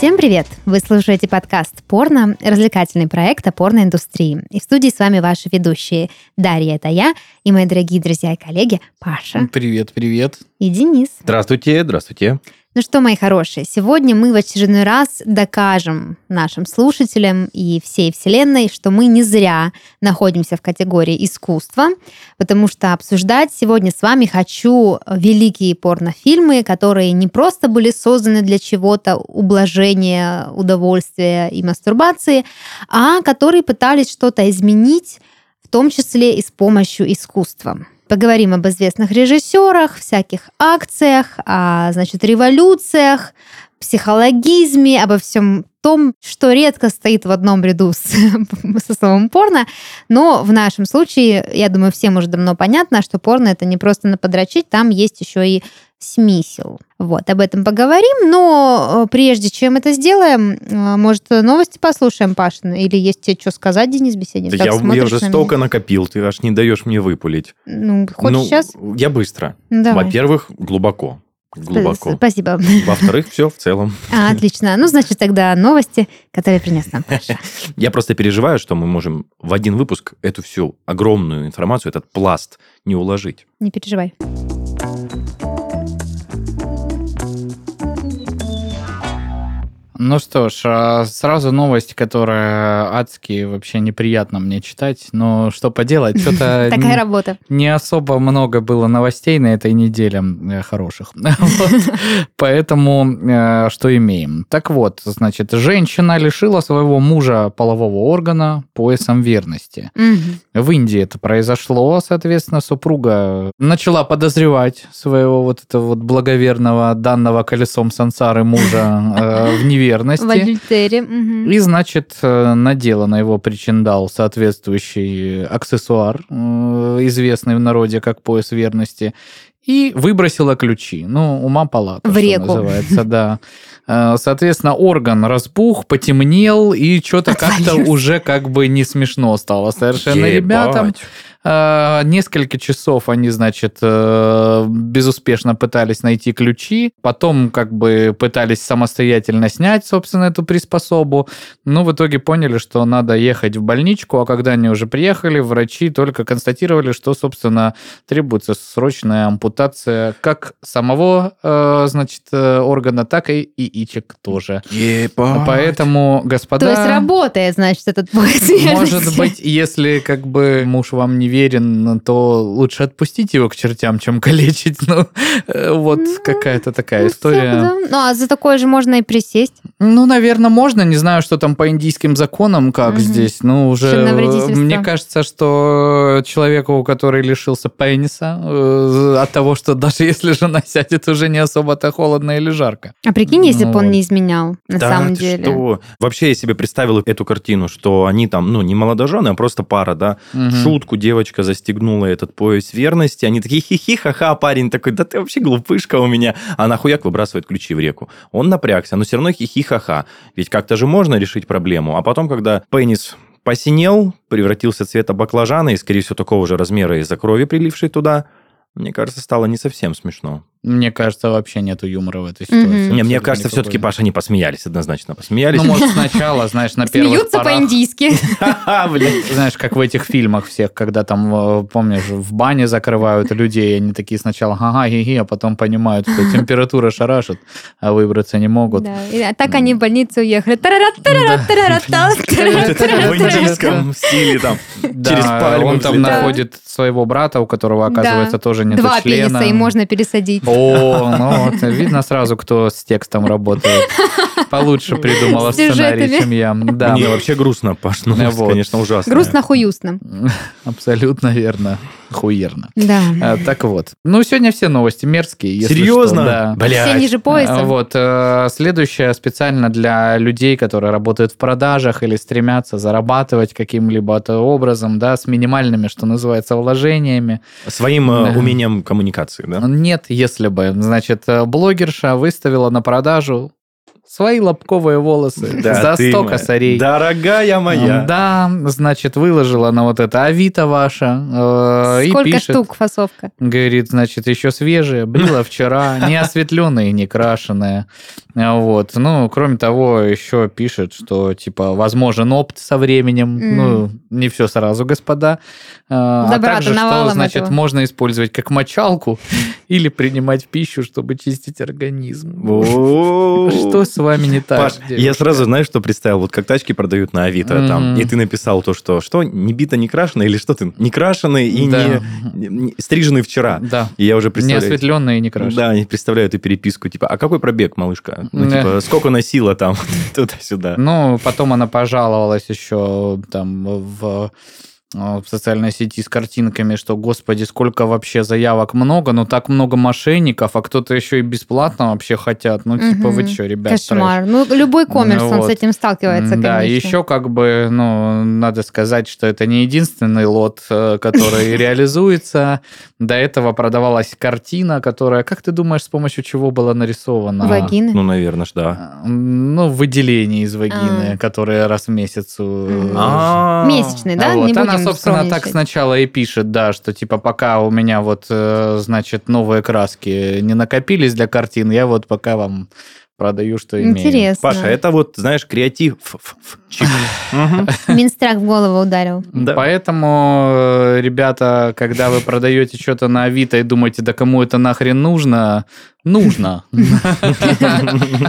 Всем привет! Вы слушаете подкаст «Порно» — развлекательный проект о порноиндустрии. И в студии с вами ваши ведущие Дарья, это я, и мои дорогие друзья и коллеги Паша. Привет, привет. И Денис. Здравствуйте, здравствуйте. Ну что, мои хорошие, сегодня мы в очередной раз докажем нашим слушателям и всей Вселенной, что мы не зря находимся в категории искусства, потому что обсуждать сегодня с вами хочу великие порнофильмы, которые не просто были созданы для чего-то, ублажения, удовольствия и мастурбации, а которые пытались что-то изменить, в том числе и с помощью искусства. Поговорим об известных режиссерах, всяких акциях, о, значит, революциях, психологизме, обо всем том, что редко стоит в одном ряду с, со словом порно, но в нашем случае, я думаю, всем уже давно понятно, что порно это не просто на подрочить, там есть еще и смысл. Вот, об этом поговорим, но э, прежде чем это сделаем, э, может, новости послушаем, Пашин, или есть тебе что сказать, Денис Беседин? Да я, я уже столько накопил, ты аж не даешь мне выпулить. Ну, хочешь ну, сейчас? Я быстро. Давай. Во-первых, глубоко. Глубоко. Спасибо. Во-вторых, все в целом. А, отлично. Ну, значит, тогда новости, которые принес нам Паша. Я просто переживаю, что мы можем в один выпуск эту всю огромную информацию, этот пласт не уложить. Не переживай. Ну что ж, а сразу новость, которая адски вообще неприятно мне читать, но что поделать, что-то... Такая работа. Не особо много было новостей на этой неделе э, хороших. Поэтому э, что имеем? Так вот, значит, женщина лишила своего мужа полового органа поясом верности. В Индии это произошло, соответственно, супруга начала подозревать своего вот этого вот благоверного данного колесом сансары мужа э, в неверности верности. В адюльтере. Угу. И, значит, э, надела на его причиндал соответствующий аксессуар, э, известный в народе как пояс верности, и выбросила ключи. Ну, ума палата, в реку. называется, да. Э, соответственно, орган разбух, потемнел, и что-то как-то уже как бы не смешно стало совершенно Ебать. ребятам. Э, несколько часов они, значит, э, безуспешно пытались найти ключи, потом как бы пытались самостоятельно снять, собственно, эту приспособу, но в итоге поняли, что надо ехать в больничку, а когда они уже приехали, врачи только констатировали, что, собственно, требуется срочная ампутация как самого, э, значит, органа, так и яичек тоже. Ебать. Поэтому, господа... То есть работает, значит, этот пояс Может быть, если как бы муж вам не верен, то лучше отпустить его к чертям, чем калечить. Ну, э, вот ну, какая-то такая ну, история. Да. Ну, а за такое же можно и присесть. Ну, наверное, можно. Не знаю, что там по индийским законам, как угу. здесь. Ну, уже мне кажется, что человеку, который лишился пениса, э, от того, что даже если жена сядет, уже не особо-то холодно или жарко. А прикинь, если ну, бы он не изменял, на да, самом деле. Что? Вообще, я себе представил эту картину, что они там, ну, не молодожены, а просто пара, да, угу. шутку девочка девочка застегнула этот пояс верности, они такие хихи, ха-ха, парень такой, да ты вообще глупышка у меня, а нахуяк выбрасывает ключи в реку. Он напрягся, но все равно хихи, ха-ха. Ведь как-то же можно решить проблему. А потом, когда пенис посинел, превратился цвета баклажана и, скорее всего, такого же размера из-за крови, прилившей туда, мне кажется, стало не совсем смешно. Мне кажется, вообще нету юмора в этой ситуации. Не, мне кажется, все-таки, Паша, не посмеялись, однозначно посмеялись. Ну, может, сначала, знаешь, на первых Смеются по-индийски. Знаешь, как в этих фильмах всех, когда там, э, помнишь, в бане закрывают людей, они такие сначала ага, ги а потом понимают, что температура шарашит, а выбраться не могут. Да, а так они в больницу уехали. В индийском стиле там, через пальму. Он там находит своего брата, у которого, оказывается, тоже нет члена. Два пениса, и можно пересадить. О, ну вот, видно сразу, кто с текстом работает. Получше придумала сценарий, чем я. Да. Мне вообще грустно, Паш, ну, вот. конечно, ужасно. Грустно-хуюстно. Абсолютно верно. Хуерно. Да. А, так вот. Ну, сегодня все новости мерзкие. Серьезно? Что, да. Блядь. Все ниже пояса. А, вот. Э, следующее специально для людей, которые работают в продажах или стремятся зарабатывать каким-либо образом, да, с минимальными, что называется, вложениями. Своим э, умением коммуникации, да? Нет, если бы. Значит, э, блогерша выставила на продажу свои лобковые волосы Да, за ты 100 моя. косарей. Дорогая моя. Да, значит, выложила на вот это Авито ваша э, и Сколько пишет, штук фасовка? говорит, значит, еще свежие, брила вчера, не осветленные, не крашеные. А Вот. Ну, кроме того, еще пишет, что, типа, возможен опт со временем. Мгм. Ну, не все сразу, господа. А а Добра-то также, что, значит, этого. можно использовать как мочалку или принимать в пищу, чтобы чистить организм. Что с вами не так? Паш, я сразу, знаешь, что представил? Вот как тачки продают на Авито, там, и ты написал то, что, что, не бито, не крашеное, или что ты, не крашеный и не, не- стриженный вчера. Да. И я уже Не представляю... осветленные и не крашеные. Да, не представляю эту переписку, типа, а какой пробег, малышка? Ну, типа, сколько носила там, туда-сюда. Ну, потом она пожаловалась еще там в в социальной сети с картинками, что, господи, сколько вообще заявок много, но так много мошенников, а кто-то еще и бесплатно вообще хотят. Ну, типа, вы что, ребят, Кошмар. Ну, любой коммерс, он Вот. с этим сталкивается, Да, конечно. еще как бы, ну, надо сказать, что это не единственный лот, э, который реализуется. До этого продавалась картина, которая, как ты думаешь, с помощью чего была нарисована? Вагины. Ну, наверное, ж, да. А, Ну, выделение из вагины, А. которые раз в месяц... э. А, Месячный, да? вот. Она, собственно, так сначала и пишет, да, что типа пока у меня вот, э, значит, новые краски не накопились для картин, я вот пока вам продаю, что имею. Интересно. Паша, это вот, знаешь, креатив. Мгм. Минстрах в голову ударил. Да. Поэтому, э, ребята, когда вы продаете что-то на Авито и думаете, да кому это нахрен нужно, нужно.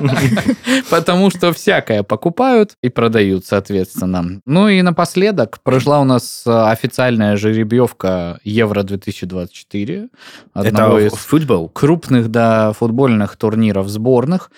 Потому что всякое покупают и продают, соответственно. Ну и напоследок прошла у нас э, официальная жеребьевка Евро 2024. Одного Это из футбол? крупных да, футбольных турниров сборных.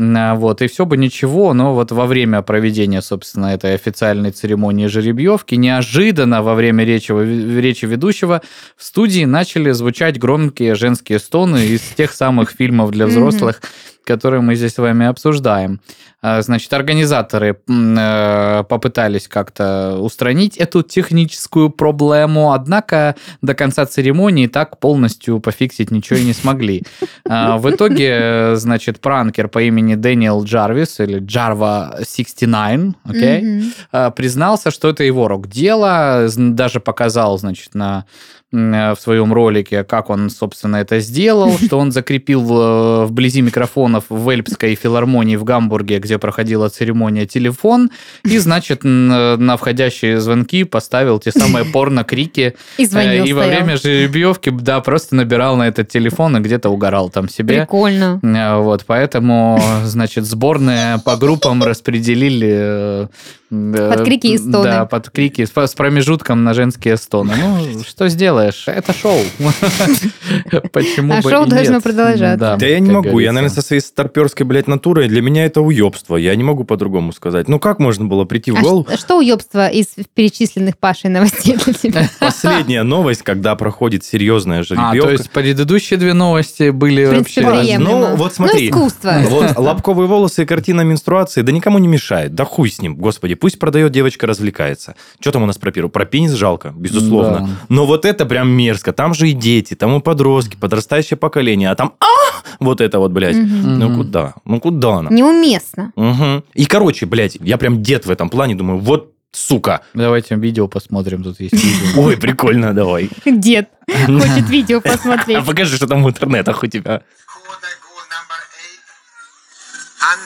А, Вот, и все бы ничего, но вот во время проведения, собственно, этой официальной церемонии жеребьевки, неожиданно во время речи, речи ведущего в студии начали звучать громкие женские стоны из тех самых фильмов для взрослых, которые мы здесь с вами обсуждаем. А, Значит, организаторы э, попытались как-то устранить эту техническую проблему, однако до конца церемонии так полностью пофиксить ничего и не смогли. А, В итоге, значит, пранкер по имени Дэниел Джарвис или Джарва 69, окей, Мгм. а, признался, что это его рук дело, даже показал, значит, на в своем ролике, как он, собственно, это сделал, что он закрепил э, вблизи микрофонов в Эльпской филармонии в Гамбурге, где проходила церемония, телефон, и, значит, э, на входящие звонки поставил те самые порно-крики, И звонил, Э, И во стоял. время жеребьевки, да, просто набирал на этот телефон и где-то угорал там себе. Прикольно. Э, Вот, поэтому, значит, сборные по группам распределили... Под крики и стоны. Да, под крики с промежутком на женские стоны. Ну, что сделаешь? Это шоу. Почему А бы шоу должно продолжаться. Да я не могу, я, наверное, со своей старперской, блядь, натурой, для меня это уебство, я не могу по-другому сказать. Ну, как можно было прийти в А голову? что уебство из перечисленных Пашей новостей для тебя? Последняя новость, когда проходит серьезная А, жеребьевка. то есть предыдущие две новости были вообще... приемлемо. Ну, вот смотри. Ну, искусство. Вот лобковые волосы и картина менструации, да никому не мешает. Да хуй с ним, господи, Пусть продает девочка, развлекается. Что там у нас про пиру? Про пенис жалко, безусловно. Да. Но вот это прям мерзко. Там же и дети, там и подростки, подрастающее поколение. А там а вот это вот, блядь. Угу. Ну куда? Ну куда она? Неуместно. Угу. И, короче, блядь, я прям дед в этом плане, думаю, вот сука. Давайте видео посмотрим, тут есть видео. Ой, прикольно, давай. Дед хочет видео посмотреть. А покажи, что там в интернетах у тебя.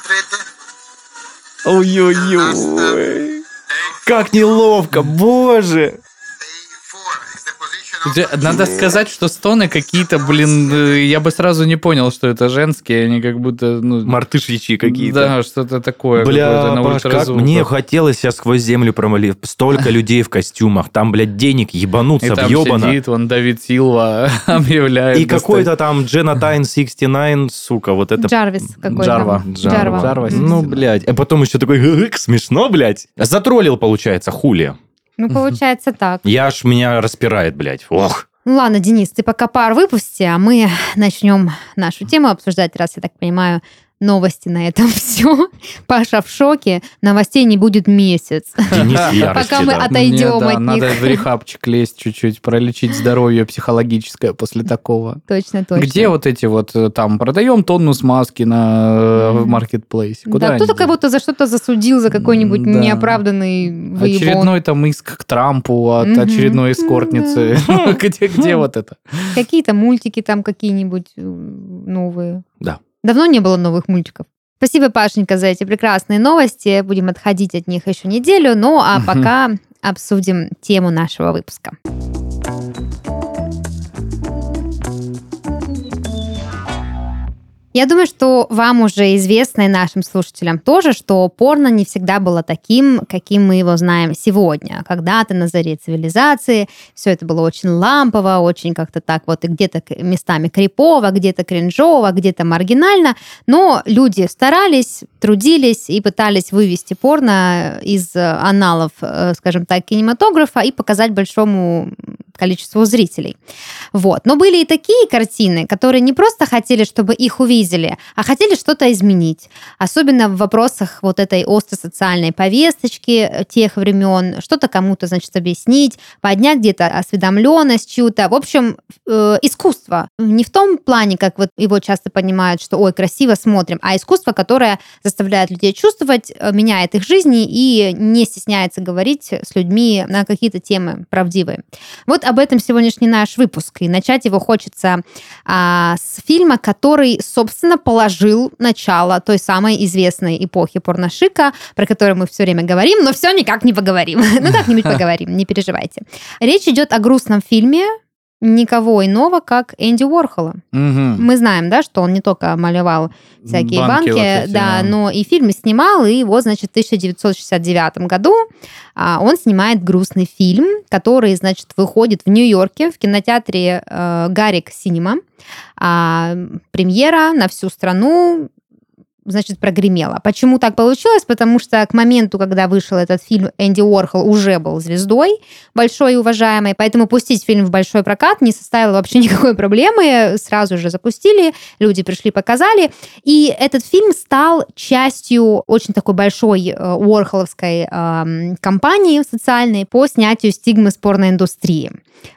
100 Ой-ой-ой. Как неловко, боже. Надо сказать, что стоны какие-то, блин, э, я бы сразу не понял, что это женские, они как будто, ну... Мартышичьи какие-то. Да, что-то такое. Бля, Паш, как мне хотелось сейчас сквозь землю промолить. Столько людей в костюмах. Там, блядь, денег И ебануться там въебано. сидит, вон Давид Силва объявляет. И какой-то там Дженатайн 69, сука, вот это... Джарвис какой-то. Джарва. Джарва. Джарва. Ну, блядь. А потом еще такой, «Гык, смешно, блядь. Затроллил, получается, хули. Ну, получается так. Я аж меня распирает, блядь. Ох. Ну ладно, Денис, ты пока пар выпусти, а мы начнем нашу тему обсуждать, раз я так понимаю, новости на этом все. Паша в шоке. Новостей не будет месяц. Пока мы отойдем от надо них. в рехабчик лезть чуть-чуть, пролечить здоровье психологическое после такого. Точно, точно. Где вот эти вот э, там продаем тонну смазки на э, маркетплейсе? Куда да, кто-то кого-то за что-то засудил, за какой-нибудь Да. неоправданный выебон. Очередной там иск к Трампу от очередной эскортницы. Где, где вот это? Какие-то мультики там какие-нибудь э, новые. Да. Давно не было новых мультиков. Спасибо, Пашенька, за эти прекрасные новости. Будем отходить от них еще неделю. Ну, а пока обсудим тему нашего выпуска. Я думаю, что вам уже известно и нашим слушателям тоже, что порно не всегда было таким, каким мы его знаем сегодня. Когда-то на заре цивилизации все это было очень лампово, очень как-то так вот и где-то местами крипово, где-то кринжово, где-то маргинально, но люди старались, трудились и пытались вывести порно из э, аналов, э, скажем так, кинематографа и показать большому количеству зрителей. Вот. Но были и такие картины, которые не просто хотели, чтобы их увидели, а хотели что-то изменить. Особенно в вопросах вот этой остросоциальной повесточки э, тех времен, что-то кому-то, значит, объяснить, поднять где-то осведомленность чью-то. В общем, э, искусство. Не в том плане, как вот его часто понимают, что, ой, красиво смотрим, а искусство, которое заставляет людей чувствовать, э, меняет их жизни и не стесняется говорить с людьми на какие-то темы правдивые. Вот об этом сегодняшний наш выпуск. И начать его хочется а, с фильма, который, собственно, положил начало той самой известной эпохи порношика, про которую мы все время говорим, но все никак не поговорим. Ну, как-нибудь поговорим, не переживайте. Речь идет о грустном фильме никого иного, как Энди Уорхола. Мгм. Мы знаем, да, что он не только малевал всякие Банки банки, вот эти, да, да. но и фильмы снимал, и вот, значит, в 1969 году а, он снимает грустный фильм, который, значит, выходит в Нью-Йорке в кинотеатре э, Гарик Синема. А, премьера на всю страну значит, прогремела. Почему так получилось? Потому что к моменту, когда вышел этот фильм, Энди Уорхол уже был звездой большой и уважаемой, поэтому пустить фильм в большой прокат не составило вообще никакой проблемы. Сразу же запустили, люди пришли, показали. И этот фильм стал частью очень такой большой э, уорхоловской эм, кампании социальной по снятию стигмы с порноиндустрии.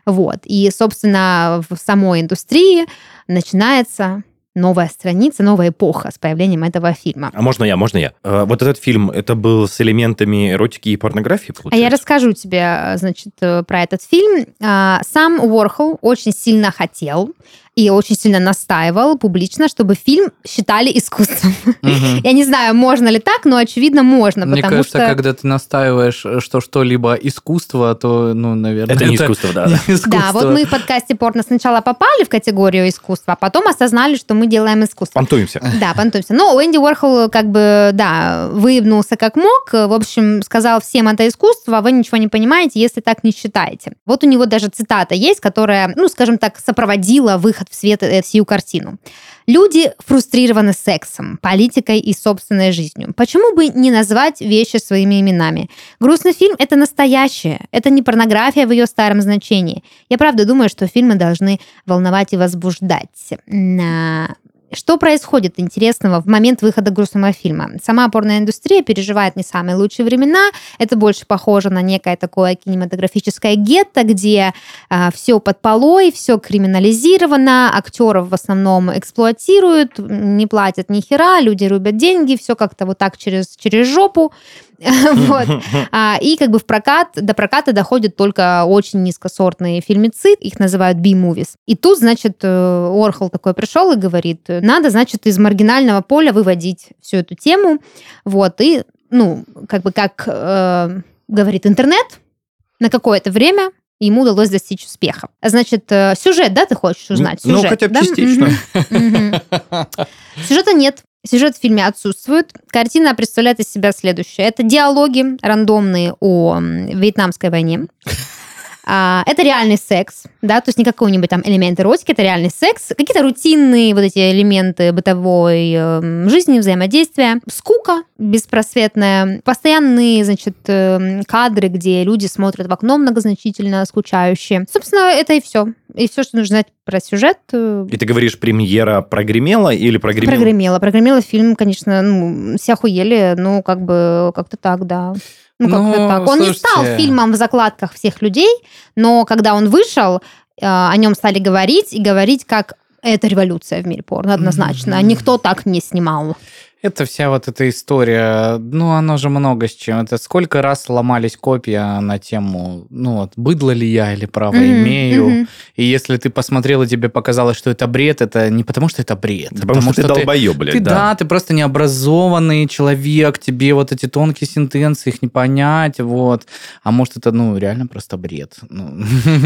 Вот. И, собственно, в самой индустрии начинается новая страница, новая эпоха с появлением этого фильма. А можно я, можно я? Э, Вот этот фильм, это был с элементами эротики и порнографии, А получается? я расскажу тебе, э, значит, э, про этот фильм. А, Сам Уорхол очень сильно хотел и очень сильно настаивал публично, чтобы фильм считали искусством. Я не знаю, можно ли так, но очевидно можно, Мне кажется, что... когда ты настаиваешь, что что-либо искусство, то, ну, наверное... Это не искусство, да. не да. искусство. Да, вот мы в подкасте порно сначала попали в категорию искусства, а потом осознали, что мы делаем искусство. Понтуемся. Да, понтуемся. Но у Энди Уорхол как бы, да, выебнулся как мог. В общем, сказал всем это искусство, а вы ничего не понимаете, если так не считаете. Вот у него даже цитата есть, которая, ну, скажем так, сопроводила выход в свет э, сию картину. Люди фрустрированы сексом, политикой и собственной жизнью. Почему бы не назвать вещи своими именами? Грустный фильм — это настоящее. Это не порнография в ее старом значении. Я правда думаю, что фильмы должны волновать и возбуждать. Что происходит интересного в момент выхода грустного фильма? Сама порноиндустрия переживает не самые лучшие времена. Это больше похоже на некое такое кинематографическое гетто, где все под полой, все криминализировано, актеров в основном эксплуатируют, не платят ни хера, люди рубят деньги, все как-то вот так через, через жопу. Вот. А, И как бы в прокат, до проката доходят только очень низкосортные фильмецы, их называют B-movies. И тут, значит, э, Орхол такой пришел и говорит, надо, значит, из маргинального поля выводить всю эту тему. Вот. И, ну, как бы как э, говорит интернет, на какое-то время ему удалось достичь успеха. Значит, э, сюжет, да, ты хочешь узнать? Ну, Сюжет, хотя бы да? частично. Сюжета нет. Сюжет в фильме отсутствует. Картина представляет из себя следующее. Это диалоги рандомные о Вьетнамской войне. А, это реальный секс, да, то есть не какой-нибудь там элемент эротики, это реальный секс, какие-то рутинные вот эти элементы бытовой э, жизни, взаимодействия, скука беспросветная, постоянные, значит, э, кадры, где люди смотрят в окно многозначительно, скучающие. Собственно, это и все. И все, что нужно знать про сюжет. э, И ты говоришь, премьера прогремела или прогремела? Прогремело. Прогремело фильм, конечно, ну, все охуели, ну, как бы, как-то так, да. Ну, как-то Ну, так. Он не стал слушайте. фильмом в закладках всех людей, но когда он вышел, э, о нем стали говорить, и говорить, как это революция в мире порно, однозначно. Никто так не снимал. Это вся вот эта история, ну, оно же много с чем. Это сколько раз ломались копья на тему, ну, вот, быдло ли я или право Мгм, имею. мгм. И если ты посмотрел, и тебе показалось, что это бред, это не потому, что это бред. а Потому, что, ты долбоеб, блядь, Ты, да. да, ты просто необразованный человек, тебе вот эти тонкие сентенции, их не понять, вот. А может, это, ну, реально просто бред. Ну,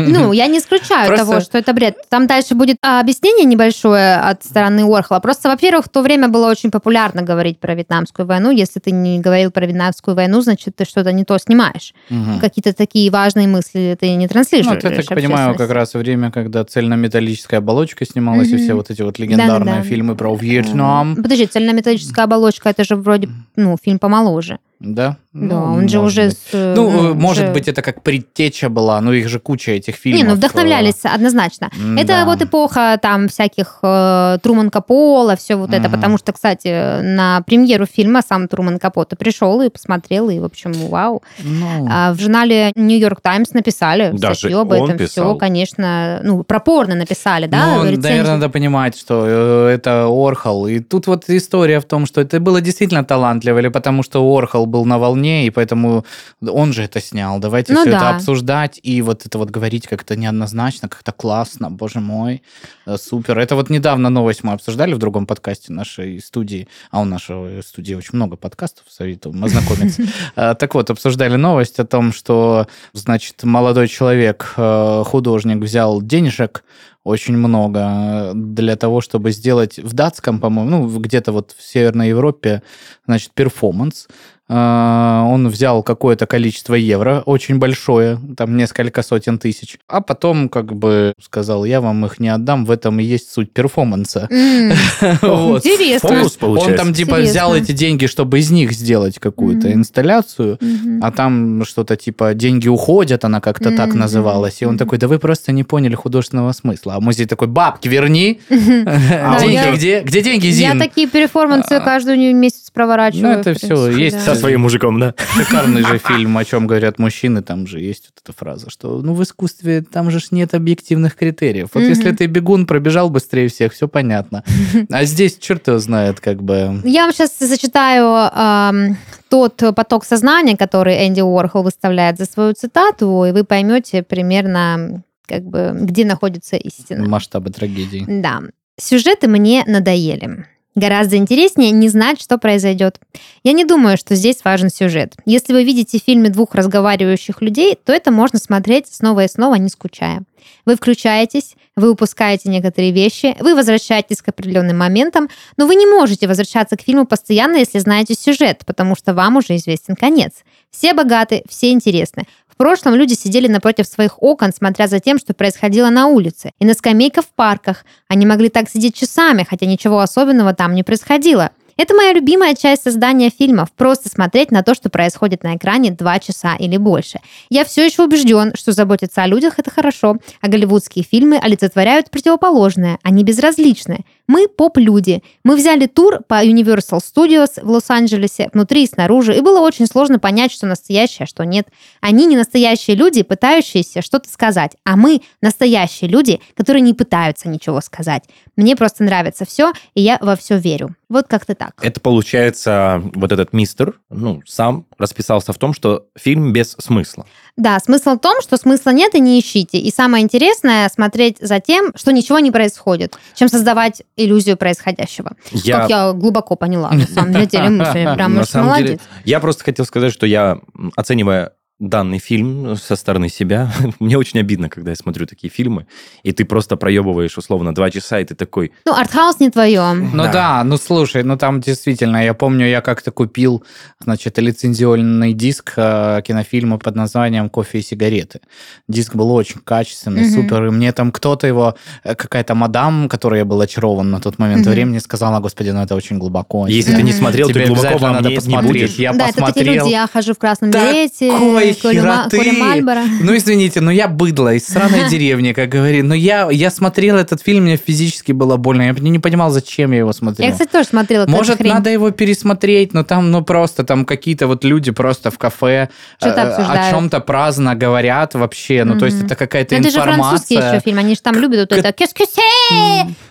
Ну, я не исключаю Просто- того, что это бред. Там дальше будет а, объяснение небольшое от стороны Уорхола. Просто, во-первых, в то время было очень популярно говорить про Вьетнамскую войну. Если ты не говорил про Вьетнамскую войну, значит, ты что-то не то снимаешь. мгм. Какие-то такие важные мысли ты не Ну, транслируешь. вот я так понимаю, как раз время, когда цельнометаллическая оболочка снималась, и Мгм. все вот эти вот легендарные Да-да-да. фильмы про Вьетнам. Подожди, цельнометаллическая оболочка, это же вроде, ну, фильм помоложе. Да? Да, Ну, он же может уже... быть. с, э, Ну, может уже- быть, это как предтеча была, но их же куча этих фильмов. Не, ну вдохновлялись однозначно. М, Это да. вот эпоха там всяких э, Труман Капола, все вот это, Мгм. потому что, кстати, на премьеру фильма сам Труман Капота пришел и посмотрел, и, в общем, вау. Ну, А в журнале Нью-Йорк Таймс написали Даже статью об этом. писал? Все, конечно, ну, пропорно написали, да, ну, рецензию. наверное, надо понимать, что э, это Орхол. И тут вот история в том, что это было действительно талантливо, или потому что Орхол был на волне, и поэтому он же это снял. Давайте Ну все да. это обсуждать и вот это вот говорить как-то неоднозначно, как-то классно, боже мой, э, супер. Это вот недавно новость мы обсуждали в другом подкасте нашей студии, а у нашей студии очень много подкастов, советую ознакомиться. Э, Так вот, обсуждали новость о том, что, значит, молодой человек, э, художник, взял денежек очень много для того, чтобы сделать в датском, по-моему, ну, где-то вот в Северной Европе, значит, перформанс. Э, Он взял какое-то количество евро, очень большое, там несколько сотен тысяч, а потом как бы сказал, я вам их не отдам, в этом и есть суть перформанса. Интересно. Фокус получается. Он там типа взял эти деньги, чтобы из них сделать какую-то инсталляцию, а там что-то типа деньги уходят, она как-то так называлась. И он такой, да вы просто не поняли художественного смысла. А музей такой, бабки верни. А Деньги где? Где деньги, Я Зин? такие перформансы каждый месяц проворачиваю. Ну, это в всё, принципе, есть да. Со своим мужиком, да? Шикарный же фильм, о чем говорят мужчины, там же есть вот эта фраза, что ну в искусстве там же нет объективных критериев. Вот если ты бегун, пробежал быстрее всех, все понятно. А здесь черт его знает, как бы... Я вам сейчас зачитаю тот поток сознания, который Энди Уорхол выставляет за свою цитату, и вы поймете примерно, как бы, где находится истина. масштабы трагедии. Да. Сюжеты мне надоели. Гораздо интереснее не знать, что произойдет. Я не думаю, что здесь важен сюжет. Если вы видите в фильме двух разговаривающих людей, то это можно смотреть снова и снова, не скучая. Вы включаетесь, вы упускаете некоторые вещи, вы возвращаетесь к определенным моментам, но вы не можете возвращаться к фильму постоянно, если знаете сюжет, потому что вам уже известен конец. Все богаты, все интересны. Прошлом люди сидели напротив своих окон, смотря за тем, что происходило на улице, и на скамейках в парках. Они могли так сидеть часами, хотя ничего особенного там не происходило. Это моя любимая часть создания фильмов. Просто смотреть на то, что происходит на экране два часа или больше. Я все еще убежден, что заботиться о людях это хорошо, а голливудские фильмы олицетворяют противоположное. Они безразличны. Мы поп-люди. Мы взяли тур по Universal Studios в Лос-Анджелесе, внутри и снаружи, и было очень сложно понять, что настоящее, а что нет. Они не настоящие люди, пытающиеся что-то сказать, а мы настоящие люди, которые не пытаются ничего сказать. Мне просто нравится все, и я во все верю. Вот как-то так. Это получается, вот этот мистер, ну, сам расписался в том, что фильм без смысла. Да, смысл в том, что смысла нет и не ищите. И самое интересное смотреть за тем, что ничего не происходит, чем создавать иллюзию происходящего. Я, Как я глубоко поняла, на самом деле, мысль. Прям молодец. я просто хотел сказать, что я, оценивая данный фильм со стороны себя. Мне очень обидно, когда я смотрю такие фильмы, и ты просто проебываешь условно два часа, и ты такой... Ну, артхаус не твое. Ну Да. да. ну слушай, ну там действительно, я помню, я как-то купил, значит, лицензионный диск э, кинофильма под названием «Кофе и сигареты». Диск был очень качественный, Мгм. супер, и мне там кто-то его, э, какая-то мадам, которой я был очарован на тот момент Мгм. времени, сказала, господи, ну это очень глубоко. Если ты не смотрел, Тебе ты глубоко во надо не посмотреть. будешь. Я да, это такие посмотрел. люди, я хожу в красном берете, курю, ма- хероты. Мальборо. Ну, извините, но я быдло из сраной деревни, как говорит. Но я, я смотрел этот фильм, мне физически было больно. Я не понимал, зачем я его смотрел. Я, кстати, тоже смотрела Может, хрень. надо его пересмотреть, но там, ну, просто там какие-то вот люди просто в кафе э, о чем-то праздно говорят вообще. Ну, то есть это какая-то Ну, это же французский информация. еще фильм, они же там любят вот это?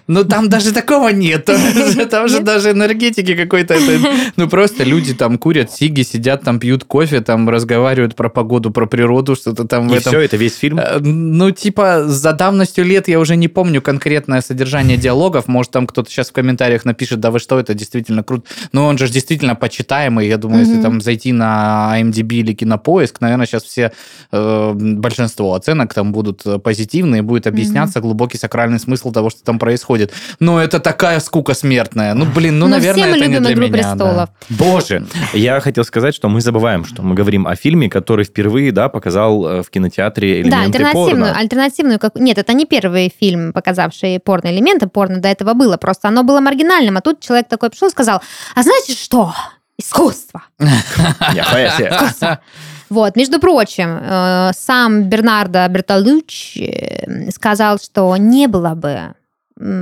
Ну, там даже такого нет. Там же- даже энергетики какой-то. Ну, просто люди там курят сиги, сидят там, пьют кофе, там разговаривают про погоду, про природу, что-то там в И этом. все, это весь фильм. Э, Ну, типа, за давностью лет я уже не помню конкретное содержание диалогов. Может, там кто-то сейчас в комментариях напишет, да вы что, это действительно круто. Но он же ж действительно почитаемый. Я думаю, если там зайти на IMDb или Кинопоиск, наверное, сейчас все, э, большинство оценок там будут э, позитивные, будет объясняться глубокий сакральный смысл того, что там происходит. Но это такая скука смертная. Ну, блин, ну, Но наверное, это не для «Игру меня. да. престолов». Боже, я хотел сказать, что мы забываем, что мы говорим о фильме, который впервые, да, показал э, в кинотеатре Да, элементы альтернативную, порно. альтернативную, как... нет, это не первый фильм, показавший порно-элементы, порно до этого было, просто оно было маргинальным, а тут человек такой пришел и сказал, а знаете что? Искусство. Я поэзия. Вот, между прочим, э, сам Бернардо Бертолуччи э, сказал, что не было бы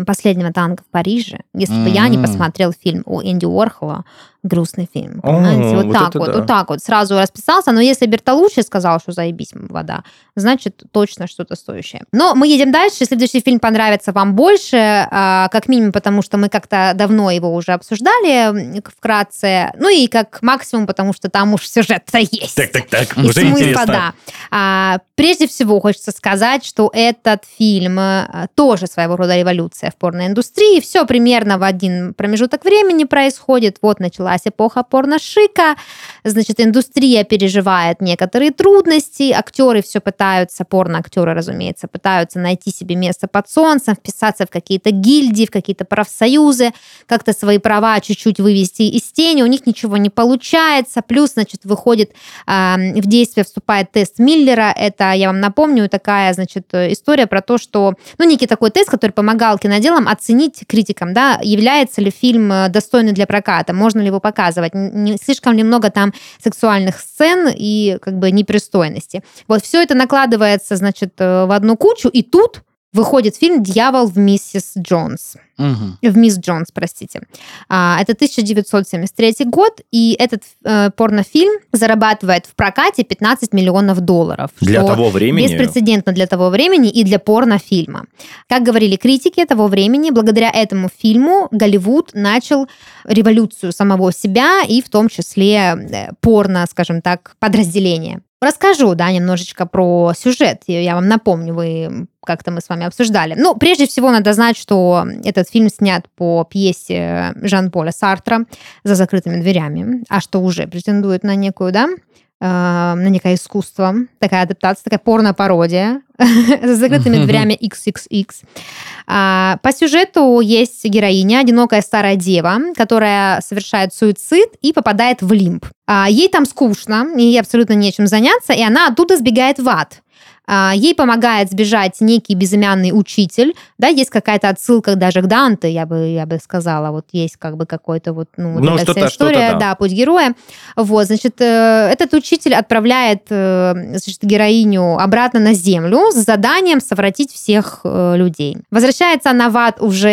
последнего танка в Париже, если бы я не посмотрел фильм у Энди Уорхола «Грустный фильм». О, Понимаете? вот, вот так вот, да. вот так вот. Сразу расписался. Но если Бертолуччи сказал, что заебись вода, значит, точно что-то стоящее. Но мы едем дальше. Следующий фильм понравится вам больше, а, как минимум потому, что мы как-то давно его уже обсуждали вкратце. Ну и как максимум, потому что там уж сюжет-то есть. Так, так, так, И уже смысла, интересно. да. А, прежде всего, хочется сказать, что этот фильм э, тоже своего рода революция в порноиндустрии. Все примерно в один промежуток времени происходит. Вот началась эпоха порношика. Значит, индустрия переживает некоторые трудности. Актеры все пытаются, порноактеры, разумеется, пытаются найти себе место под солнцем, вписаться в какие-то гильдии, в какие-то профсоюзы, как-то свои права чуть-чуть вывести из тени. У них ничего не получается. Плюс, значит, выходит а, в действие вступает тест Миллера. Это, я вам напомню, такая, значит, э, история про то, что, ну, некий такой тест, который помогал киноделам оценить критикам, да, является ли фильм э, достойный для проката, можно ли его показывать, Н- не слишком ли много там сексуальных сцен и как бы непристойности. Вот все это накладывается, значит, э, в одну кучу, и тут выходит фильм «Дьявол в миссис Джонс». Мгм. В «Мисс Джонс», простите. А, Это 1973 год, и этот э, порнофильм зарабатывает в прокате 15 миллионов долларов. Для того времени. Беспрецедентно для того времени и для порнофильма. Как говорили критики того времени, благодаря этому фильму Голливуд начал революцию самого себя и в том числе э, порно, скажем так, подразделение. Расскажу, да, немножечко про сюжет. Я вам напомню, вы как-то мы с вами обсуждали. Ну, прежде всего, надо знать, что этот фильм снят по пьесе Жан-Поля Сартра «За закрытыми дверями», а что уже претендует на некую, да, на некое искусство, такая адаптация, такая порно-пародия за закрытыми дверями XXX. А, По сюжету есть героиня, одинокая старая дева, которая совершает суицид и попадает в лимб. А, Ей там скучно, ей абсолютно нечем заняться, и она оттуда сбегает в ад. А, Ей помогает сбежать некий безымянный учитель, да, есть какая-то отсылка даже к Данте, я бы, я бы сказала, вот есть как бы какой-то вот, ну, вот Ну, эта вся история, да. да, путь героя. Вот, значит, э, этот учитель отправляет э, значит, героиню обратно на землю с заданием совратить всех э, людей. Возвращается она в ад уже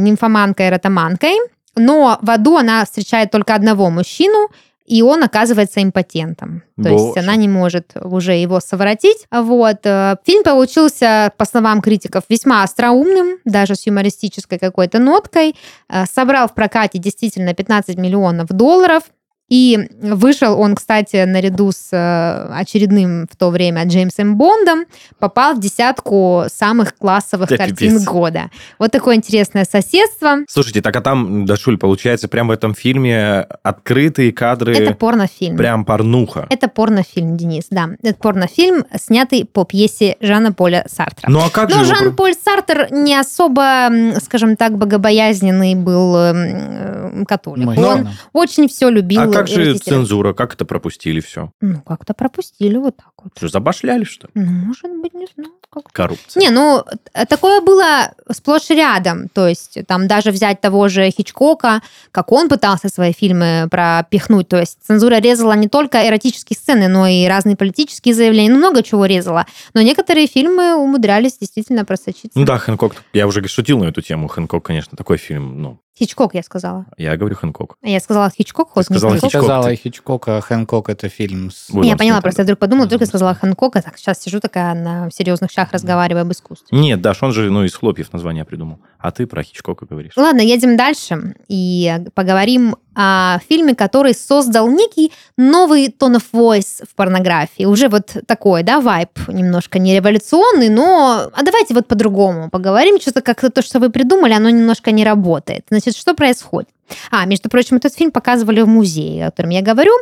нимфоманкой-ротоманкой, но в аду она встречает только одного мужчину, и он оказывается импотентом. То есть Боже. она не может уже его совратить. Вот. э, Фильм получился, по словам критиков, весьма остроумным, даже с юмористической какой-то ноткой. Э, Собрал в прокате действительно 15 миллионов долларов. И вышел он, кстати, наряду с э, очередным в то время Джеймсом Бондом, попал в десятку самых классовых Да картин пипец. года. Вот такое интересное соседство. Слушайте, так а там, Дашуль, получается, прям в этом фильме открытые кадры, Это порнофильм. прям порнуха. Это порнофильм, Денис, да. Это порнофильм, снятый по пьесе Жана Поля Сартра. Ну а как Но же... его про- Жан-Поль Сартер не особо, скажем так, богобоязненный был э, католик. Мы Он очень все любил. А как же цензура? Как это пропустили все? Ну, как-то пропустили вот так вот. Что, забашляли, что ли? Ну, может быть, не знаю. Как... Коррупция. Не, ну, т- такое было сплошь и рядом. То есть там даже взять того же Хичкока, как он пытался свои фильмы пропихнуть. То есть цензура резала не только эротические сцены, но и разные политические заявления. Ну, много чего резала. Но некоторые фильмы умудрялись действительно просочиться. Ну да, Хэнкок, я уже шутил на эту тему. Хэнкок, конечно, такой фильм, ну, Хичкок, я сказала. я говорю Хэнкок. А Я сказала Хичкок, хоть не сказала Хэнкок. Хичкок. Сказала ты- Хичкока, Хэнкок это фильм с... Не, я поняла, просто да. я вдруг подумала, только сказала Хэнкока, так сейчас сижу такая на серьезных щах, разговариваю об искусстве. Нет, Даш, он же, ну, из хлопьев название придумал. А ты про Хичкока говоришь. Ладно, едем дальше и поговорим о фильме, который создал некий новый tone of voice в порнографии. Уже вот такой, да, вайб немножко не революционный, но... А давайте вот по-другому поговорим. Что-то как-то то, что вы придумали, оно немножко не работает. Значит, что происходит? А, между прочим, этот фильм показывали в музее, о котором я говорю.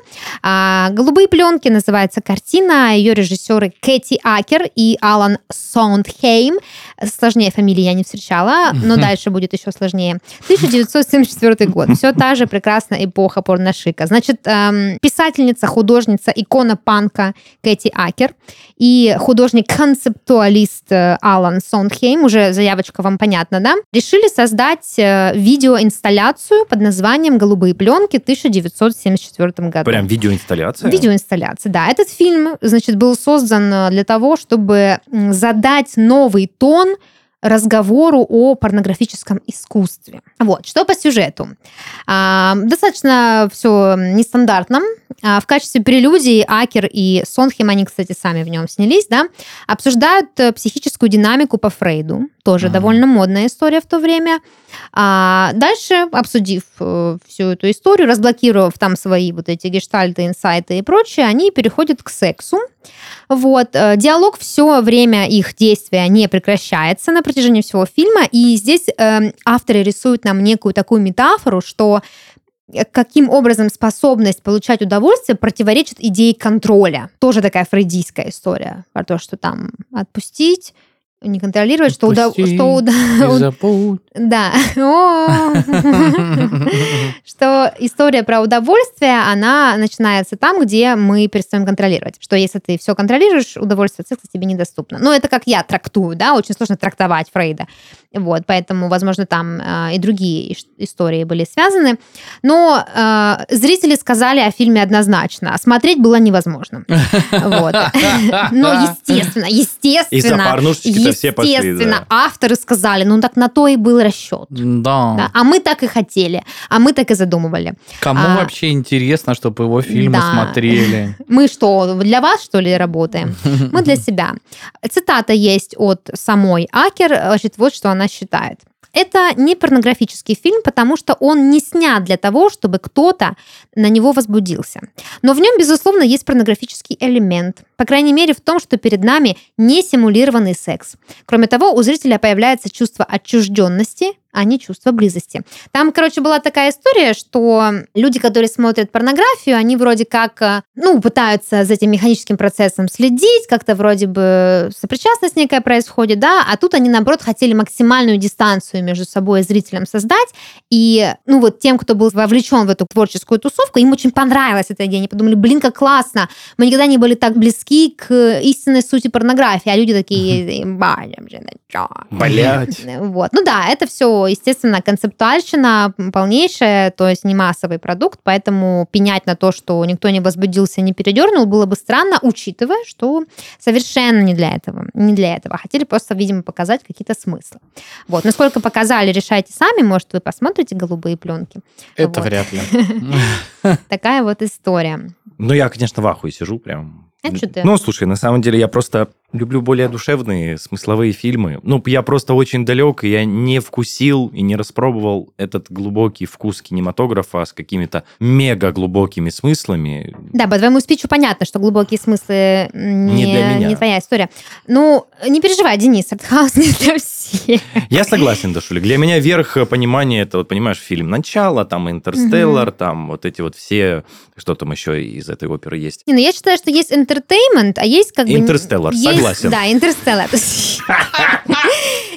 А, «Голубые пленки» называется картина. Ее режиссеры Кэти Акер и Алан Сондхейм. Сложнее фамилии я не встречала, но дальше будет еще сложнее. 1974 год. Все та же прекрасная эпоха порношика. Значит, эм, писательница, художница, икона панка Кэти Акер и художник-концептуалист э, Алан Сондхейм, уже заявочка вам понятна, да, решили создать э, видеоинсталляцию под названием «Голубые пленки» в 1974 году. Прям видеоинсталляция? Видеоинсталляция, да. Этот фильм, значит, был создан э, для того, чтобы задать новый тон разговору о порнографическом искусстве. Вот, что по сюжету. А, достаточно все нестандартно. А, в качестве прелюдии Акер и Сонхем, они, кстати, сами в нем снялись, да, обсуждают э, психическую динамику по Фрейду. Тоже Мгм. довольно модная история в то время. А дальше, обсудив э, всю эту историю, разблокировав там свои вот эти гештальты, инсайты и прочее, они переходят к сексу. Вот. э, Диалог все время их действия не прекращается на протяжении всего фильма. И здесь э, авторы рисуют нам некую такую метафору, что э, каким образом способность получать удовольствие противоречит идее контроля. Тоже такая фрейдийская история про то, что там отпустить, не контролировать, что, удов- Отпусти что уда- И забудь. Да. Что история про удовольствие, она начинается там, где мы перестаем контролировать. Что если ты все контролируешь, удовольствие секса тебе недоступно. Ну, это как я трактую, да, очень сложно трактовать Фрейда. Вот, поэтому, возможно, там э, и другие истории были связаны. Но э, зрители сказали о фильме однозначно. Смотреть было невозможно. Вот. Но, естественно, естественно. Естественно, авторы сказали, ну так на то и был расчет. Да. Да, а мы так и хотели, а мы так и задумывали. Кому А, вообще интересно, чтобы его фильмы да. смотрели? Мы что, для вас, что ли, работаем? Мы для себя. Цитата есть от самой Акер. Значит, вот что она считает. Это не порнографический фильм, потому что он не снят для того, чтобы кто-то на него возбудился. Но в нем, безусловно, есть порнографический элемент. По крайней мере, в том, что перед нами не симулированный секс. Кроме того, у зрителя появляется чувство отчужденности, а не чувство близости. Там, короче, была такая история, что люди, которые смотрят порнографию, они вроде как, э, ну, пытаются за этим механическим процессом следить, как-то вроде бы сопричастность некая происходит, да, а тут они, наоборот, хотели максимальную дистанцию между собой и зрителем создать, и, ну, вот тем, кто был вовлечен в эту творческую тусовку, им очень понравилась эта идея, они подумали, блин, как классно, мы никогда не были так близки к истинной сути порнографии, а люди такие? Блять. Вот. Ну да, это все, естественно, концептуальщина полнейшая, то есть не массовый продукт, поэтому пенять на то, что никто не возбудился, не передернул, было бы странно, учитывая, что совершенно не для этого. Не для этого. Хотели просто, видимо, показать какие-то смыслы. Вот. Насколько показали, решайте сами. Может, вы посмотрите «Голубые пленки». Это Вот. вряд ли. Такая вот история. Ну, я, конечно, в ахуе сижу прям. А что ты? Ну, слушай, на самом деле я просто люблю более душевные смысловые фильмы. Ну, я просто очень далек, и я не вкусил и не распробовал этот глубокий вкус кинематографа с какими-то мега глубокими смыслами. Да, по твоему спичу понятно, что глубокие смыслы не, Не для меня. не твоя история. Ну, не переживай, Денис, артхаус не для всех. Я согласен, Дашулик. Для меня верх понимания это, вот понимаешь, фильм «Начало», там «Интерстеллар», там вот эти вот все, что там еще из этой оперы есть. Не, ну я считаю, что есть entertainment, а есть как бы... Интерстеллар, есть- согласен. Да, интерстеллар.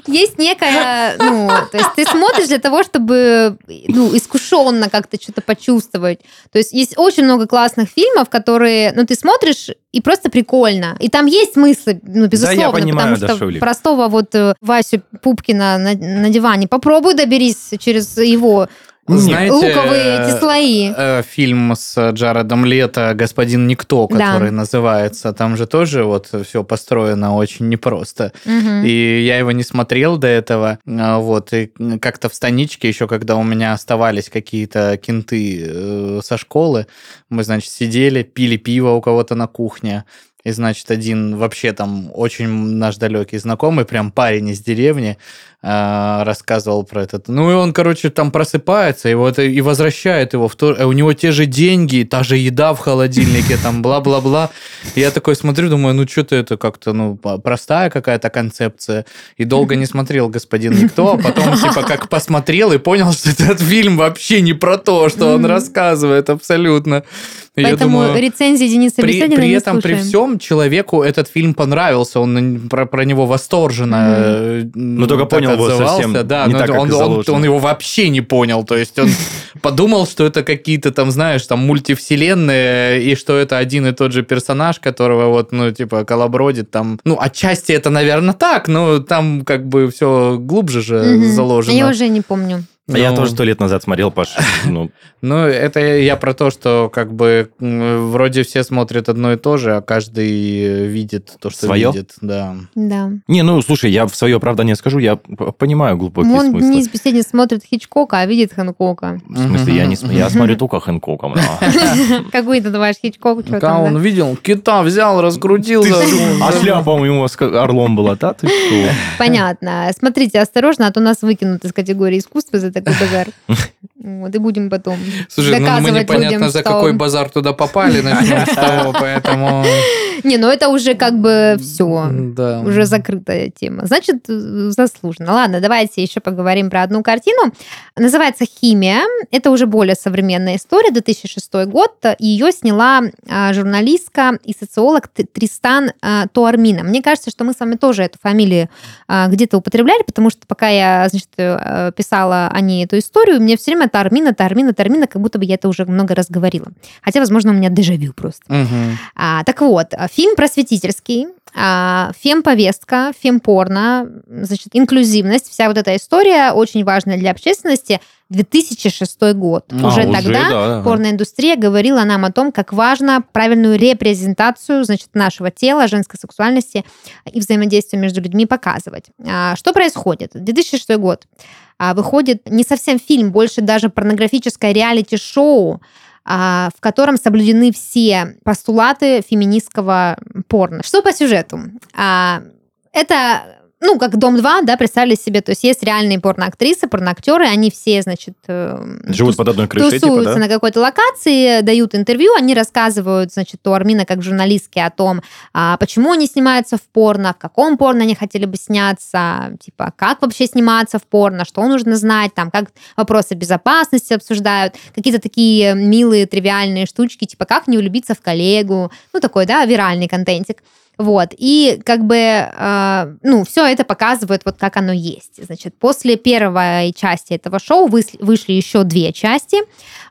Есть некая, ну, то есть ты смотришь для того, чтобы, ну, искушенно как-то что-то почувствовать. То есть есть очень много классных фильмов, которые, ну, ты смотришь и просто прикольно. И там есть смыслы, ну, безусловно, понимаю, потому что Дашулик. простого вот э, Васю Пупкина на, на диване попробуй доберись через его Знаете, луковые эти слои. э, фильм с Джаредом Лето «Господин Никто», Да. который называется, там же тоже вот все построено очень непросто. Мгм. И я его не смотрел до этого. а, Вот. И как-то в станичке, еще когда у меня оставались какие-то кенты э, со школы, мы, значит, сидели, пили пиво у кого-то на кухне. И, значит, один вообще там очень наш далекий знакомый, прям парень из деревни, а, рассказывал про этот. Ну, и он, короче, там просыпается, и, вот, и возвращает его в то... а У него те же деньги, та же еда в холодильнике, там, бла-бла-бла. Я такой смотрю, думаю, ну, что-то это как-то, ну, простая какая-то концепция. И долго не смотрел «Господин Никто», а потом, типа, как посмотрел и понял, что этот фильм вообще не про то, что он рассказывает абсолютно. Поэтому думаю, рецензии Дениса при, Беседина при не этом, при слушаем. всем, человеку этот фильм понравился, он про, про него восторженно э, Ну, только понял его отзывался. совсем да, не но так, это как он, он, он его вообще не понял, то есть он подумал, что это какие-то там, знаешь, там мультивселенные, и что это один и тот же персонаж, которого вот, ну, типа, колобродит там. Ну, отчасти это, наверное, так, но там как бы все глубже же заложено. Я уже не помню. А Я Ну, тоже сто лет назад смотрел, Паш. Ну, Ну, это я про то, что как бы вроде все смотрят одно и то же, а каждый видит то, что Своё? видит. Да. Да. не, ну, слушай, я в свое оправдание скажу, я понимаю глубокие Он смыслы. Денис Беседин смотрит Хичкока, а видит Хэнкока. В смысле, я не см- я смотрю только Хэнкоком. да. Какой ты думаешь, Хичкок? Когда там, он да? видел, кита взял, раскрутил. А шляпа у него с орлом была, да? Понятно. Смотрите, осторожно, а то нас выкинут из категории искусства за такой базар. Вот, и будем потом Слушай, ну мы доказывать непонятно, людям, за какой базар туда попали, начнем с того, поэтому... Не, ну это уже как бы все. Да. Уже закрытая тема. Значит, заслуженно. Ладно, давайте еще поговорим про одну картину. Называется «Химия». Это уже более современная история, 2006 год. Ее сняла а, журналистка и социолог Тристан а, Туармина. Мне кажется, что мы с вами тоже эту фамилию а, где-то употребляли, потому что пока я, значит, э, писала о ней эту историю, мне все время Туармина, Туармина, Туармина, как будто бы я это уже много раз говорила. Хотя, возможно, у меня дежавю просто. Мгм. А, так вот, фильм просветительский, а, фемповестка, фемпорно, значит, инклюзивность, вся вот эта история очень важная для общественности. 2006 год. А, уже уже, тогда да, порноиндустрия говорила нам о том, как важно правильную репрезентацию значит, нашего тела, женской сексуальности и взаимодействия между людьми показывать. А, Что происходит? 2006 год. А, Выходит не совсем фильм, больше даже порнографическое реалити-шоу, а, в котором соблюдены все постулаты феминистского порно. Что по сюжету? А, Это ну, как Дом-2, да, представили себе, то есть есть реальные порноактрисы, порноактеры, они все, значит, э, Живут под одной крышей, типа, тусуются да? на какой-то локации, дают интервью, они рассказывают, значит, у Армина как журналистки о том, а, почему они снимаются в порно, в каком порно они хотели бы сняться, типа, как вообще сниматься в порно, что нужно знать, там, как вопросы безопасности обсуждают, какие-то такие милые, тривиальные штучки, типа, как не влюбиться в коллегу, ну, такой, да, виральный контентик. Вот, и как бы, э, ну, все это показывает вот как оно есть. Значит, после первой части этого шоу вышли еще две части,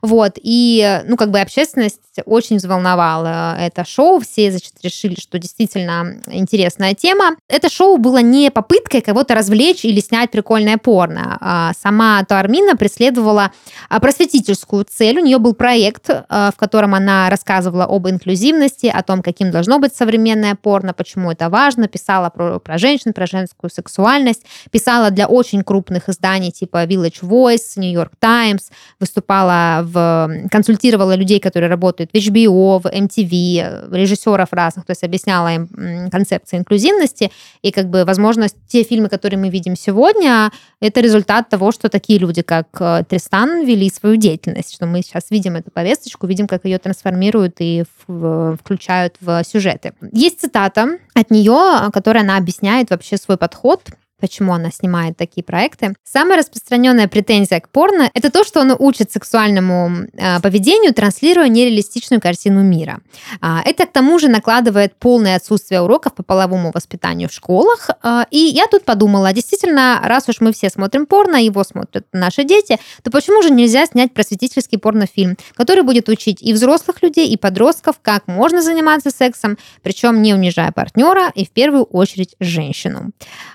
вот, и, ну, как бы общественность очень взволновала это шоу, все, значит, решили, что действительно интересная тема. Это шоу было не попыткой кого-то развлечь или снять прикольное порно. А Сама Туармина преследовала а, просветительскую цель. У нее был проект, а, в котором она рассказывала об инклюзивности, о том, каким должно быть современное порно, порно, почему это важно, писала про, про женщин, про женскую сексуальность, писала для очень крупных изданий типа Village Voice, New York Times, выступала в... консультировала людей, которые работают в HBO, в MTV, режиссеров разных, то есть объясняла им концепции инклюзивности, и как бы, возможно, те фильмы, которые мы видим сегодня, это результат того, что такие люди, как э, Тристан, вели свою деятельность, что мы сейчас видим эту повесточку, видим, как ее трансформируют и включают в сюжеты. Есть цитата от нее, которая она объясняет вообще свой подход почему она снимает такие проекты. Самая распространенная претензия к порно – это то, что оно учит сексуальному э, поведению, транслируя нереалистичную картину мира. А, это к тому же накладывает полное отсутствие уроков по половому воспитанию в школах. А, и я тут подумала, действительно, раз уж мы все смотрим порно, его смотрят наши дети, то почему же нельзя снять просветительский порнофильм, который будет учить и взрослых людей, и подростков, как можно заниматься сексом, причем не унижая партнера и в первую очередь женщину.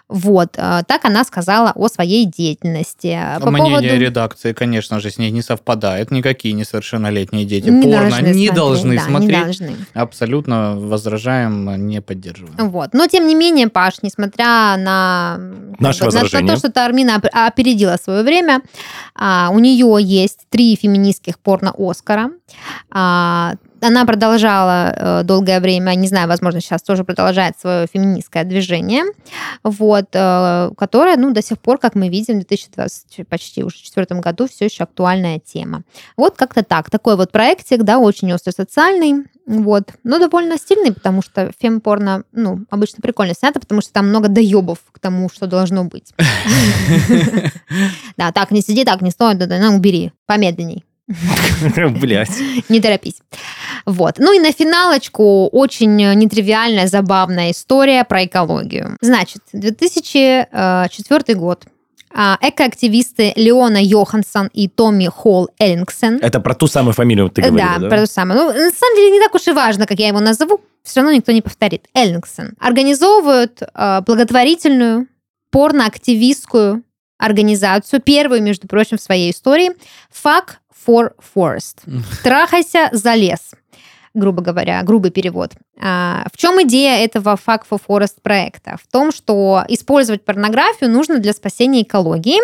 Вот. Э, так она сказала о своей деятельности. По Мнение поводу... редакции, конечно же, с ней не совпадает. Никакие несовершеннолетние дети не порно должны не смотреть, должны да, смотреть. Не должны. Абсолютно возражаем, не поддерживаем. Вот. Но, тем не менее, Паш, несмотря на, Наше на, на то, что Тармина опередила свое время, а, у нее есть три феминистских порно-Оскара. А, она продолжала э, долгое время, не знаю, возможно, сейчас тоже продолжает свое феминистское движение, вот, э, которое, ну, до сих пор, как мы видим, в 2020 почти уже четвертом году все еще актуальная тема. Вот как-то так. Такой вот проектик, да, очень острый социальный, вот, но довольно стильный, потому что фемпорно, ну, обычно прикольно снято, потому что там много доебов к тому, что должно быть. Да, так, не сиди, так, не стой, да, да, ну, убери, помедленней. Блять. Не торопись. Вот. Ну и на финалочку очень нетривиальная, забавная история про экологию. Значит, 2004 год. А, экоактивисты Леона Йоханссон и Томми Холл Эллингсен. Это про ту самую фамилию ты говорила, да? Да, про ту самую. Ну, на самом деле, не так уж и важно, как я его назову. Все равно никто не повторит. Эллингсен. Организовывают э, благотворительную порноактивистскую организацию, первую, между прочим, в своей истории, Fuck for Forest. Трахайся за лес грубо говоря, грубый перевод. А, в чем идея этого Fuck for Forest проекта? В том, что использовать порнографию нужно для спасения экологии.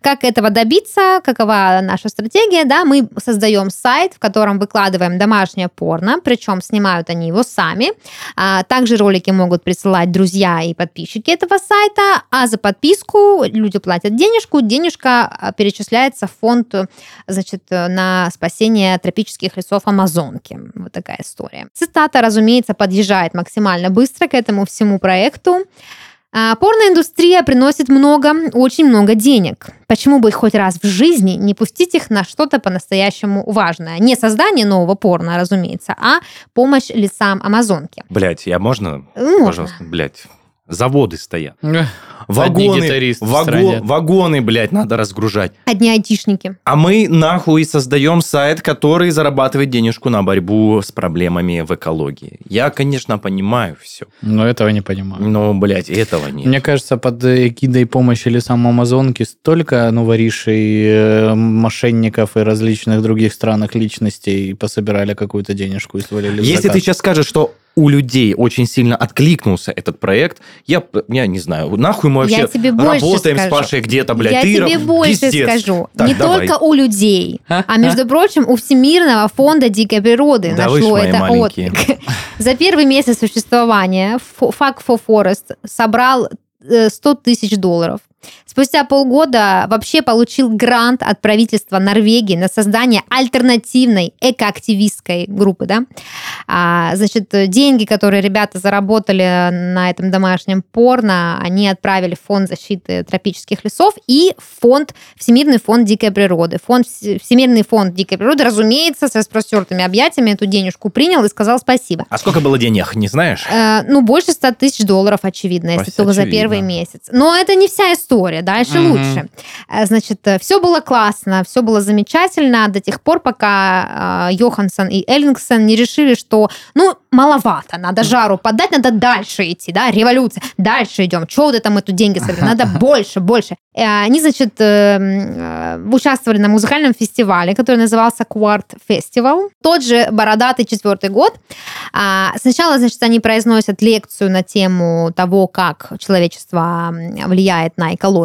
Как этого добиться? Какова наша стратегия? Да, мы создаем сайт, в котором выкладываем домашнее порно, причем снимают они его сами. А, также ролики могут присылать друзья и подписчики этого сайта, а за подписку люди платят денежку, денежка а, перечисляется в фонд значит, на спасение тропических лесов Амазонки. Вот такая история. Цитата, разумеется, разумеется, подъезжает максимально быстро к этому всему проекту. А, порноиндустрия приносит много, очень много денег. Почему бы хоть раз в жизни не пустить их на что-то по-настоящему важное? Не создание нового порно, разумеется, а помощь лицам Амазонки. Блять, я можно? Можно. Пожалуйста, блять заводы стоят. Вагоны, вагон, вагоны, блядь, надо разгружать. Одни айтишники. А мы нахуй создаем сайт, который зарабатывает денежку на борьбу с проблемами в экологии. Я, конечно, понимаю все. Но этого не понимаю. Но, блядь, этого нет. Мне кажется, под эгидой помощи лесам Амазонки столько новоришей, э, мошенников и различных других странах личностей пособирали какую-то денежку и свалили Если ты сейчас скажешь, что у людей очень сильно откликнулся этот проект. Я, я не знаю, нахуй мы вообще я тебе работаем скажу. с Пашей где-то, блядь. Я ты тебе больше пиздец. скажу. Так, не давай. только у людей, а, между прочим, у Всемирного фонда дикой природы да нашло это отклик. За первый месяц существования Fuck for Forest собрал 100 э, тысяч долларов. Спустя полгода вообще получил грант от правительства Норвегии на создание альтернативной экоактивистской группы. Да? А, значит, деньги, которые ребята заработали на этом домашнем порно, они отправили в фонд защиты тропических лесов и фонд, Всемирный фонд дикой природы. Фонд, Всемирный фонд дикой природы, разумеется, с распростертыми объятиями эту денежку принял и сказал спасибо. А сколько было денег, не знаешь? Э, ну, больше 100 тысяч долларов, очевидно, если только очевидно. за первый месяц. Но это не вся история дальше Мгм. лучше. Э, Значит, все было классно, все было замечательно до тех пор, пока э, Йоханссон и Эллингсон не решили, что, ну, маловато, надо жару подать, надо дальше идти, да, революция, дальше идем, что вот это мы тут деньги собираем, надо больше, больше. Э, Они, значит, э, э, участвовали на музыкальном фестивале, который назывался Quart Festival. Тот же бородатый четвертый год. А, Сначала, значит, они произносят лекцию на тему того, как человечество влияет на экологию,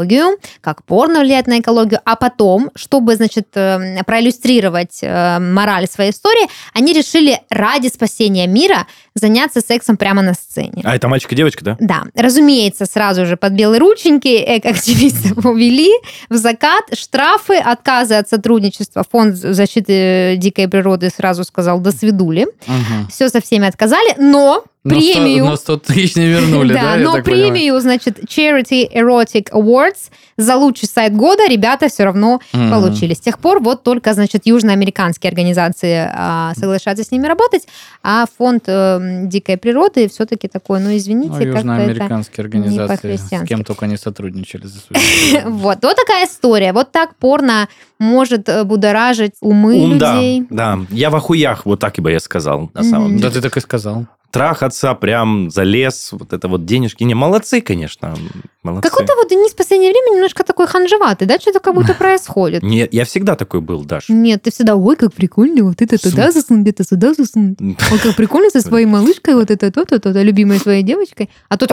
как порно влияет на экологию, а потом, чтобы, значит, э, проиллюстрировать э, мораль своей истории, они решили ради спасения мира заняться сексом прямо на сцене. А это мальчик и девочка, да? Да, разумеется, сразу же под белые рученьки эко-активистов увели в закат штрафы, отказы от сотрудничества. Фонд защиты дикой природы сразу сказал «до свидули». Мгм. Все со всеми отказали, но Премию... Но 100 тысяч не вернули, да? я но так понимаю? премию, значит, Charity Erotic Awards за лучший сайт года ребята все равно Мгм. получили. С тех пор вот только, значит, южноамериканские организации а, соглашаются с ними работать, а фонд э, дикой природы все-таки такой, ну, извините, Ну, как-то южноамериканские организации с кем только не сотрудничали за свою Вот, вот такая история. Вот так порно может э, будоражить умы Ум, да, людей. да. Я в охуях, вот так бы я сказал, на самом деле. Да ты так и сказал. Трахаться прям за лес, вот это вот денежки. Не, молодцы, конечно, молодцы. Какой-то вот Денис в последнее время немножко такой ханжеватый, да? Что-то как будто происходит. Нет, я всегда такой был, Даш. Нет, ты всегда, ой, как прикольно, вот это туда засунуть, где-то сюда засунуть. Ой, как прикольно со своей малышкой, вот это то-то, то-то, любимой своей девочкой. А тут,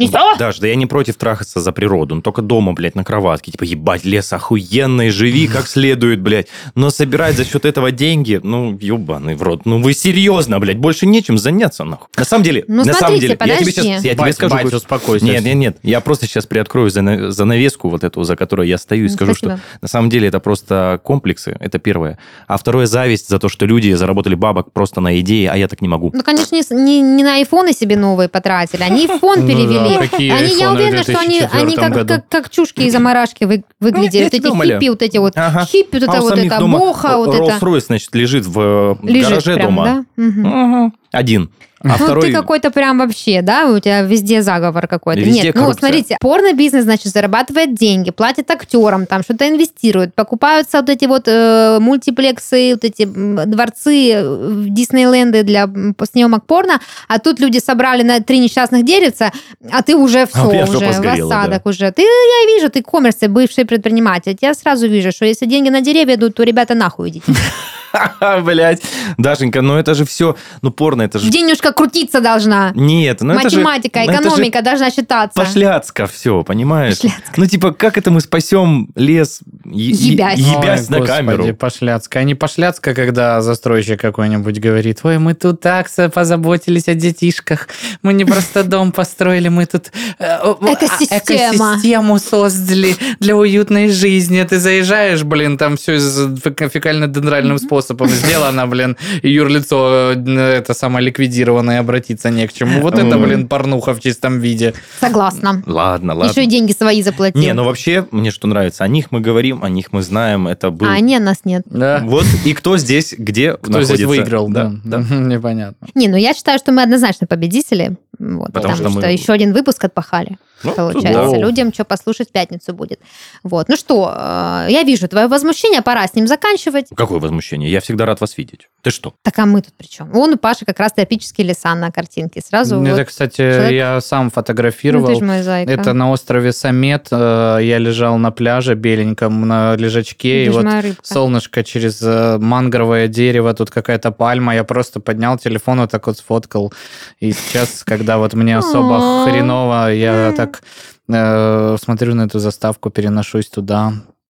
«Ой, что это вот, о, да, не то?» Даш, да я не против трахаться за природу, но только дома, блядь, на кроватке. Типа, ебать, лес охуенный, живи как следует, блядь. Но собирать за счет этого деньги, ну, ебаный в рот. Ну, вы серьезно, блядь, больше нечем заняться, нахуй. На самом деле, Ну, на самом смотрите, деле, я тебе подожди. сейчас, я тебе Бать, скажу... бать, успокойся. Нет, нет, нет. Я просто сейчас приоткрою зана- занавеску вот эту, за которой я стою, и Ну, скажу, спасибо. что на самом деле это просто комплексы, это первое. А второе, зависть за то, что люди заработали бабок просто на идее, а я так не могу. Ну, конечно, не, не, не на айфоны себе новые потратили, они в фонд Ну перевели. Да, какие они, я в уверена, что они, 2004 они как, году? как, как чушки из заморашки вы, выглядели. я вот эти умоляю. хиппи, вот эти вот Ага. хиппи, вот А это вот это дома боха, вот это. Rolls-Royce, значит, лежит в э, Лежит гараже прям, дома. да? Мгм. Мгм. Один. А Ну, второй... ты какой-то прям вообще, да, у тебя везде заговор какой-то. Везде Нет, ну, коррупция. смотрите, порно-бизнес, значит, зарабатывает деньги, платит актерам, там что-то инвестирует, покупаются вот эти вот э, мультиплексы, вот эти дворцы, э, Диснейленды для м, съемок порно, а тут люди собрали на три несчастных деревца, а ты уже все, меня уже в осадок уже. Ты, я вижу, ты коммерция, бывший предприниматель, я сразу вижу, что если деньги на деревья идут, то ребята нахуй идите. Блять, Дашенька, ну это же все, ну порно, это же... Денежка крутиться должна. Нет, ну это же... Математика, ну это же экономика должна считаться. Пошляцко все, понимаешь? Пошляцко. Ну, типа, как это мы спасем лес, Ебясь. ебясь Ой, на господи, камеру? пошляцко. А не пошляцко, когда застройщик какой-нибудь говорит, ой, мы тут так со- позаботились о детишках, мы не просто дом построили, мы тут э, э, Экосистема. экосистему создали для уютной жизни. Ты заезжаешь, блин, там все фекально-дендральным способом сделано, блин, и юрлицо э, это самое ликвидированное, обратиться не к чему. Вот это, блин, порнуха в чистом виде. Согласна. Ладно, ладно. Еще и деньги свои заплатил. Не, ну вообще, мне что нравится, о них мы говорим, о них мы знаем, это был... А они, нас нет. Да. Вот, и кто здесь, где Кто здесь находится. выиграл, да. да. Непонятно. Не, ну я считаю, что мы однозначно победители. Вот, Потому потому, что что, мы- еще один выпуск отпахали. Ну, Получается, да. людям что послушать в пятницу будет. Вот. Ну что, э, я вижу твое возмущение, пора с ним заканчивать. Какое возмущение? Я всегда рад вас видеть. Ты что? Так а мы тут при чем? Он у Паши как раз тропические леса на картинке. Сразу Это, вот. кстати, человек- я сам Ну, фотографировал. ты ж мой зайка. Это на острове Самет. э, Я лежал на пляже беленьком, на лежачке, и Ты ж вот рыбка. солнышко через э, мангровое дерево, тут какая-то пальма. Я просто поднял телефон, вот так вот сфоткал. И сейчас, когда вот мне особо хреново, я так э, смотрю на эту заставку, переношусь туда.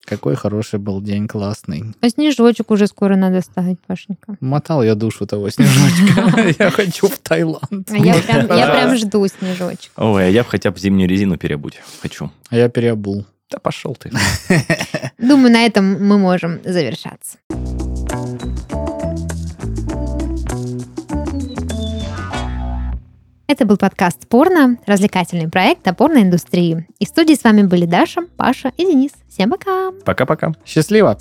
Какой хороший был день, классный. А снежочек уже скоро надо ставить, Пашенька. Мотал я душу того снежочка. Я хочу в Таиланд. А я прям, я прям жду снежочек. Ой, а я бы хотя бы зимнюю резину переобуть хочу. А я переобул. Да пошел ты. Думаю, на этом мы можем завершаться. Это был подкаст «Порно», развлекательный проект о порноиндустрии. И в студии с вами были Даша, Паша и Денис. Всем пока! Пока-пока. Счастливо!